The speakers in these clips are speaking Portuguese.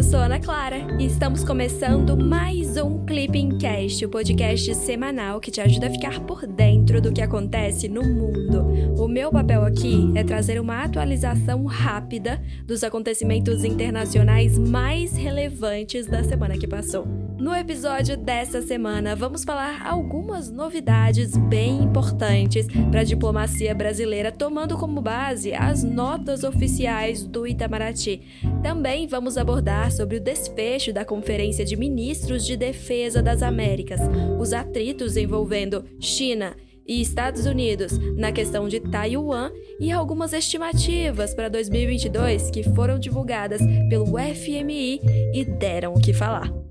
Eu sou Ana Clara e estamos começando mais um Clipping Cast, o podcast semanal que te ajuda a ficar por dentro do que acontece no mundo. O meu papel aqui é trazer uma atualização rápida dos acontecimentos internacionais mais relevantes da semana que passou. No episódio dessa semana, vamos falar algumas novidades bem importantes para a diplomacia brasileira, tomando como base as notas oficiais do Itamaraty. Também vamos abordar sobre o desfecho da Conferência de Ministros de Defesa das Américas, os atritos envolvendo China e Estados Unidos na questão de Taiwan e algumas estimativas para 2022 que foram divulgadas pelo FMI e deram o que falar.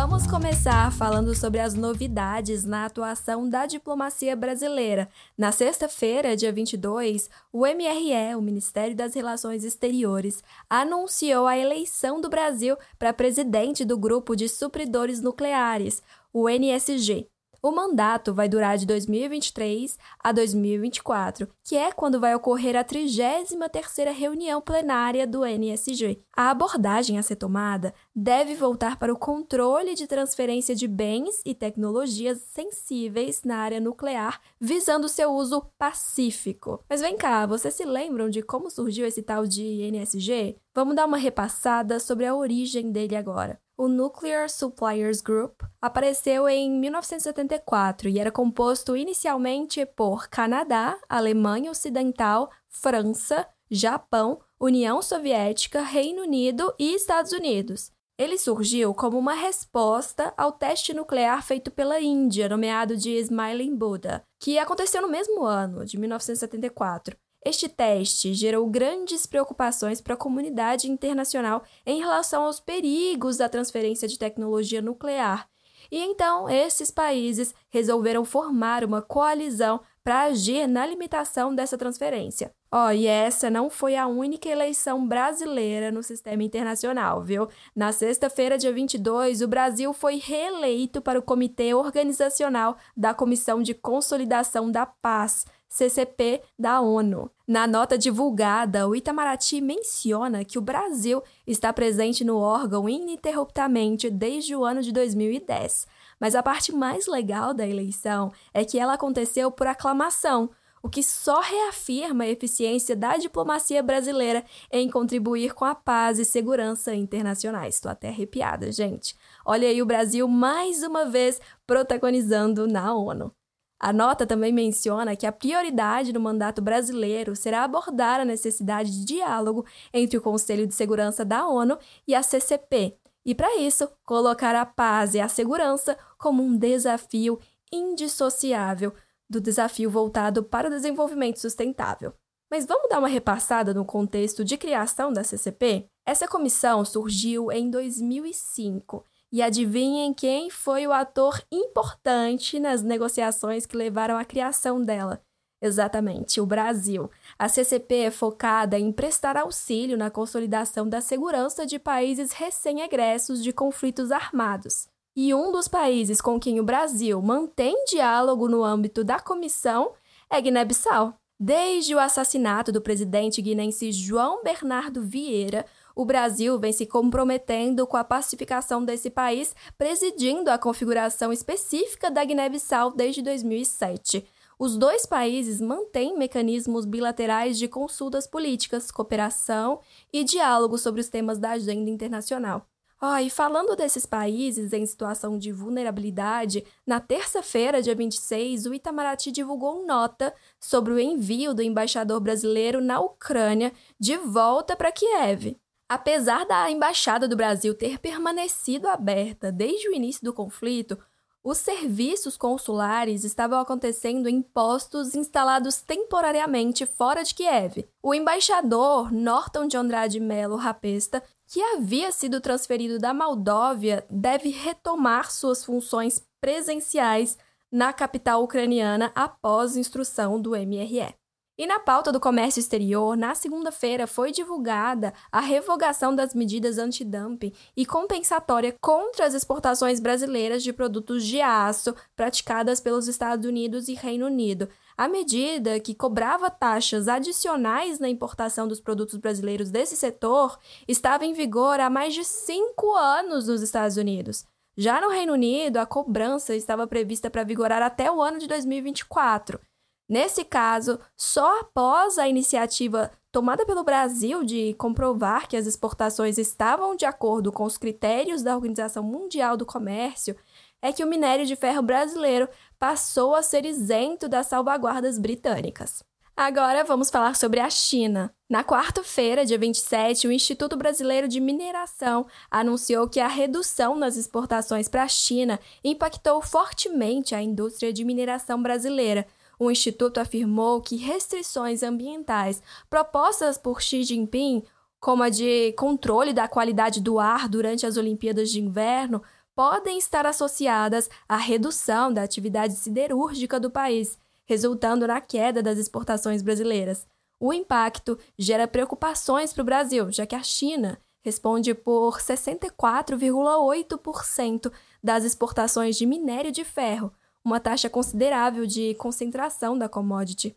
Vamos começar falando sobre as novidades na atuação da diplomacia brasileira. Na sexta-feira, dia 22, o MRE, o Ministério das Relações Exteriores, anunciou a eleição do Brasil para presidente do grupo de supridores nucleares, o NSG. O mandato vai durar de 2023 a 2024, que é quando vai ocorrer a 33ª reunião plenária do NSG. A abordagem a ser tomada deve voltar para o controle de transferência de bens e tecnologias sensíveis na área nuclear, visando seu uso pacífico. Mas vem cá, vocês se lembram de como surgiu esse tal de NSG? Vamos dar uma repassada sobre a origem dele agora o Nuclear Suppliers Group apareceu em 1974 e era composto inicialmente por Canadá, Alemanha Ocidental, França, Japão, União Soviética, Reino Unido e Estados Unidos. Ele surgiu como uma resposta ao teste nuclear feito pela Índia, nomeado de Smiling Buddha, que aconteceu no mesmo ano, de 1974. Este teste gerou grandes preocupações para a comunidade internacional em relação aos perigos da transferência de tecnologia nuclear. E então esses países resolveram formar uma coalizão para agir na limitação dessa transferência. Ó, oh, e essa não foi a única eleição brasileira no sistema internacional, viu? Na sexta-feira, dia 22, o Brasil foi reeleito para o Comitê Organizacional da Comissão de Consolidação da Paz, CCP da ONU. Na nota divulgada, o Itamaraty menciona que o Brasil está presente no órgão ininterruptamente desde o ano de 2010. Mas a parte mais legal da eleição é que ela aconteceu por aclamação, o que só reafirma a eficiência da diplomacia brasileira em contribuir com a paz e segurança internacionais. Estou até arrepiada, gente. Olha aí o Brasil mais uma vez protagonizando na ONU. A nota também menciona que a prioridade do mandato brasileiro será abordar a necessidade de diálogo entre o Conselho de Segurança da ONU e a CCP, e para isso, colocar a paz e a segurança como um desafio indissociável do desafio voltado para o desenvolvimento sustentável. Mas vamos dar uma repassada no contexto de criação da CCP? Essa comissão surgiu em 2005 e adivinhem quem foi o ator importante nas negociações que levaram à criação dela? Exatamente, o Brasil. A CCP é focada em prestar auxílio na consolidação da segurança de países recém-egressos de conflitos armados. E um dos países com quem o Brasil mantém diálogo no âmbito da comissão é Guiné-Bissau. Desde o assassinato do presidente guinense João Bernardo Vieira, o Brasil vem se comprometendo com a pacificação desse país, presidindo a configuração específica da Guiné-Bissau desde 2007. Os dois países mantêm mecanismos bilaterais de consultas políticas, cooperação e diálogo sobre os temas da agenda internacional. Oh, e falando desses países em situação de vulnerabilidade, na terça-feira, dia 26, o Itamaraty divulgou nota sobre o envio do embaixador brasileiro na Ucrânia de volta para Kiev. Apesar da embaixada do Brasil ter permanecido aberta desde o início do conflito, os serviços consulares estavam acontecendo em postos instalados temporariamente fora de Kiev. O embaixador Norton de Andrade Melo Rapesta, que havia sido transferido da Moldóvia, deve retomar suas funções presenciais na capital ucraniana após instrução do MRE. E na pauta do comércio exterior, na segunda-feira foi divulgada a revogação das medidas antidumping e compensatória contra as exportações brasileiras de produtos de aço praticadas pelos Estados Unidos e Reino Unido. A medida, que cobrava taxas adicionais na importação dos produtos brasileiros desse setor, estava em vigor há mais de cinco anos nos Estados Unidos. Já no Reino Unido, a cobrança estava prevista para vigorar até o ano de 2024. Nesse caso, só após a iniciativa tomada pelo Brasil de comprovar que as exportações estavam de acordo com os critérios da Organização Mundial do Comércio, é que o minério de ferro brasileiro passou a ser isento das salvaguardas britânicas. Agora vamos falar sobre a China. Na quarta-feira, dia 27, o Instituto Brasileiro de Mineração anunciou que a redução nas exportações para a China impactou fortemente a indústria de mineração brasileira, o Instituto afirmou que restrições ambientais propostas por Xi Jinping, como a de controle da qualidade do ar durante as Olimpíadas de Inverno, podem estar associadas à redução da atividade siderúrgica do país, resultando na queda das exportações brasileiras. O impacto gera preocupações para o Brasil, já que a China responde por 64,8% das exportações de minério de ferro, uma taxa considerável de concentração da commodity.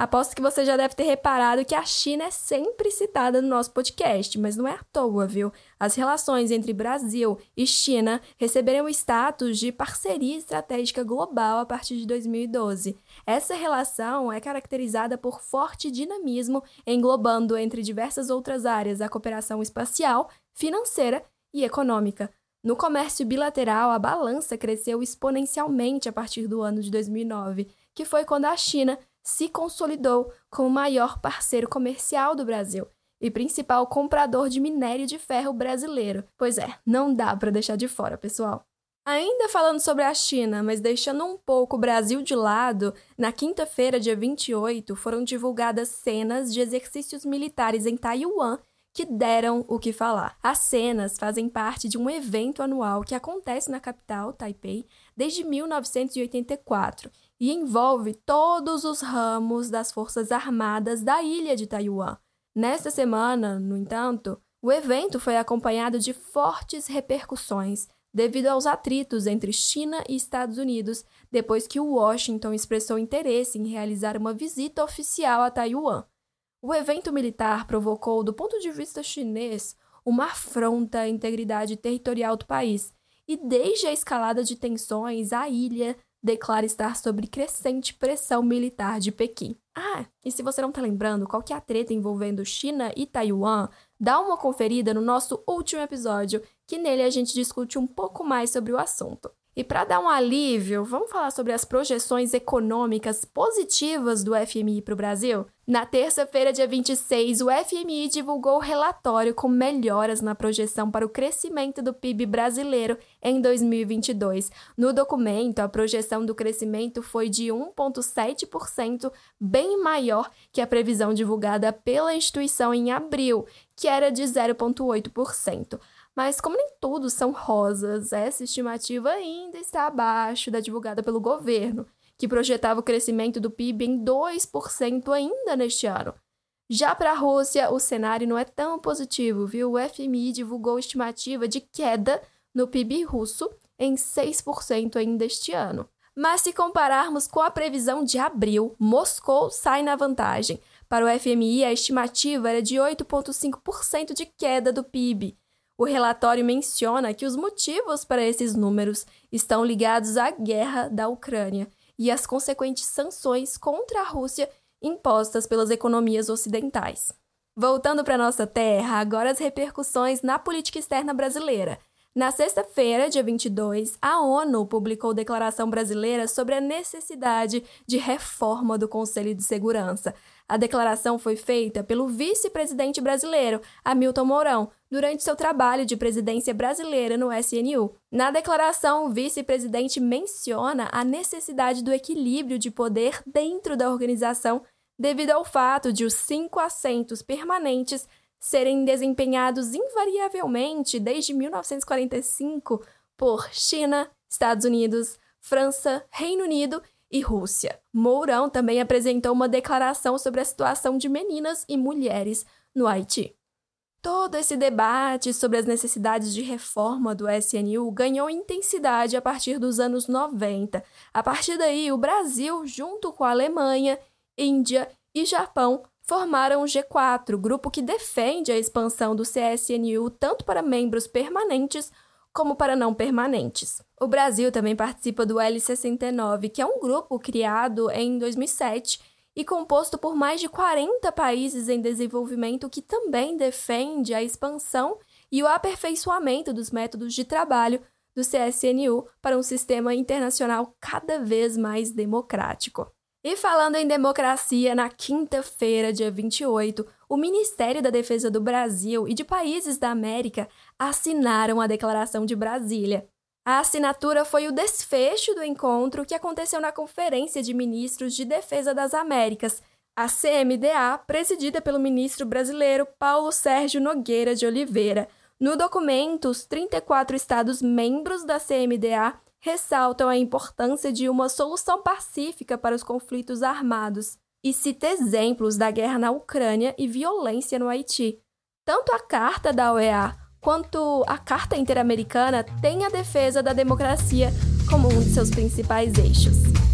Aposto que você já deve ter reparado que a China é sempre citada no nosso podcast, mas não é à toa, viu? As relações entre Brasil e China receberam o status de parceria estratégica global a partir de 2012. Essa relação é caracterizada por forte dinamismo, englobando entre diversas outras áreas a cooperação espacial, financeira e econômica. No comércio bilateral, a balança cresceu exponencialmente a partir do ano de 2009, que foi quando a China se consolidou como o maior parceiro comercial do Brasil e principal comprador de minério de ferro brasileiro. Pois é, não dá para deixar de fora, pessoal. Ainda falando sobre a China, mas deixando um pouco o Brasil de lado, na quinta-feira, dia 28, foram divulgadas cenas de exercícios militares em Taiwan que deram o que falar. As cenas fazem parte de um evento anual que acontece na capital, Taipei, desde 1984 e envolve todos os ramos das Forças Armadas da ilha de Taiwan. Nesta semana, no entanto, o evento foi acompanhado de fortes repercussões devido aos atritos entre China e Estados Unidos depois que Washington expressou interesse em realizar uma visita oficial a Taiwan. O evento militar provocou, do ponto de vista chinês, uma afronta à integridade territorial do país, e desde a escalada de tensões, a ilha declara estar sob crescente pressão militar de Pequim. Ah, e se você não está lembrando qual que é a treta envolvendo China e Taiwan, dá uma conferida no nosso último episódio, que nele a gente discute um pouco mais sobre o assunto. E para dar um alívio, vamos falar sobre as projeções econômicas positivas do FMI para o Brasil? Na terça-feira, dia 26, o FMI divulgou o relatório com melhoras na projeção para o crescimento do PIB brasileiro em 2022. No documento, a projeção do crescimento foi de 1,7%, bem maior que a previsão divulgada pela instituição em abril, que era de 0,8%. Mas, como nem tudo são rosas, essa estimativa ainda está abaixo da divulgada pelo governo, que projetava o crescimento do PIB em 2% ainda neste ano. Já para a Rússia, o cenário não é tão positivo, viu? O FMI divulgou estimativa de queda no PIB russo em 6% ainda este ano. Mas se compararmos com a previsão de abril, Moscou sai na vantagem. Para o FMI, a estimativa era de 8,5% de queda do PIB, o relatório menciona que os motivos para esses números estão ligados à guerra da Ucrânia e às consequentes sanções contra a Rússia impostas pelas economias ocidentais. Voltando para nossa terra, agora as repercussões na política externa brasileira. Na sexta-feira, dia 22, a ONU publicou declaração brasileira sobre a necessidade de reforma do Conselho de Segurança. A declaração foi feita pelo vice-presidente brasileiro, Hamilton Mourão, durante seu trabalho de presidência brasileira no SNU. Na declaração, o vice-presidente menciona a necessidade do equilíbrio de poder dentro da organização devido ao fato de os cinco assentos permanentes serem desempenhados invariavelmente desde 1945 por China, Estados Unidos, França, Reino Unido e Rússia. Mourão também apresentou uma declaração sobre a situação de meninas e mulheres no Haiti. Todo esse debate sobre as necessidades de reforma do SNU ganhou intensidade a partir dos anos 90. A partir daí, o Brasil, junto com a Alemanha, Índia e Japão, formaram o G4, grupo que defende a expansão do CSNU tanto para membros permanentes como para não permanentes. O Brasil também participa do L69, que é um grupo criado em 2007 e composto por mais de 40 países em desenvolvimento que também defende a expansão e o aperfeiçoamento dos métodos de trabalho do CSNU para um sistema internacional cada vez mais democrático. E falando em democracia, na quinta-feira, dia 28, o Ministério da Defesa do Brasil e de países da América assinaram a Declaração de Brasília, a assinatura foi o desfecho do encontro que aconteceu na Conferência de Ministros de Defesa das Américas, a CMDA, presidida pelo ministro brasileiro Paulo Sérgio Nogueira de Oliveira. No documento, os 34 estados membros da CMDA ressaltam a importância de uma solução pacífica para os conflitos armados e cita exemplos da guerra na Ucrânia e violência no Haiti. Tanto a Carta da OEA quanto a Carta Interamericana tem a defesa da democracia como um de seus principais eixos.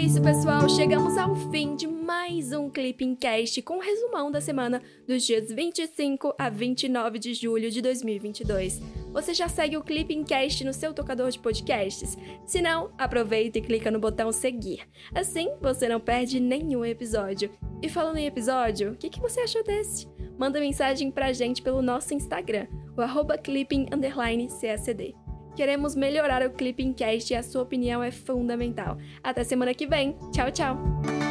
É isso, pessoal. Chegamos ao fim de mais um Clipping Cast com um resumão da semana dos dias 25 a 29 de julho de 2022. Você já segue o Clipping Cast no seu tocador de podcasts? Se não, aproveita e clica no botão seguir. Assim, você não perde nenhum episódio. E falando em episódio, o que, que você achou desse? Manda mensagem pra gente pelo nosso Instagram, o arroba clipping__csd. Queremos melhorar o Clipping Cast e a sua opinião é fundamental. Até semana que vem. Tchau, tchau!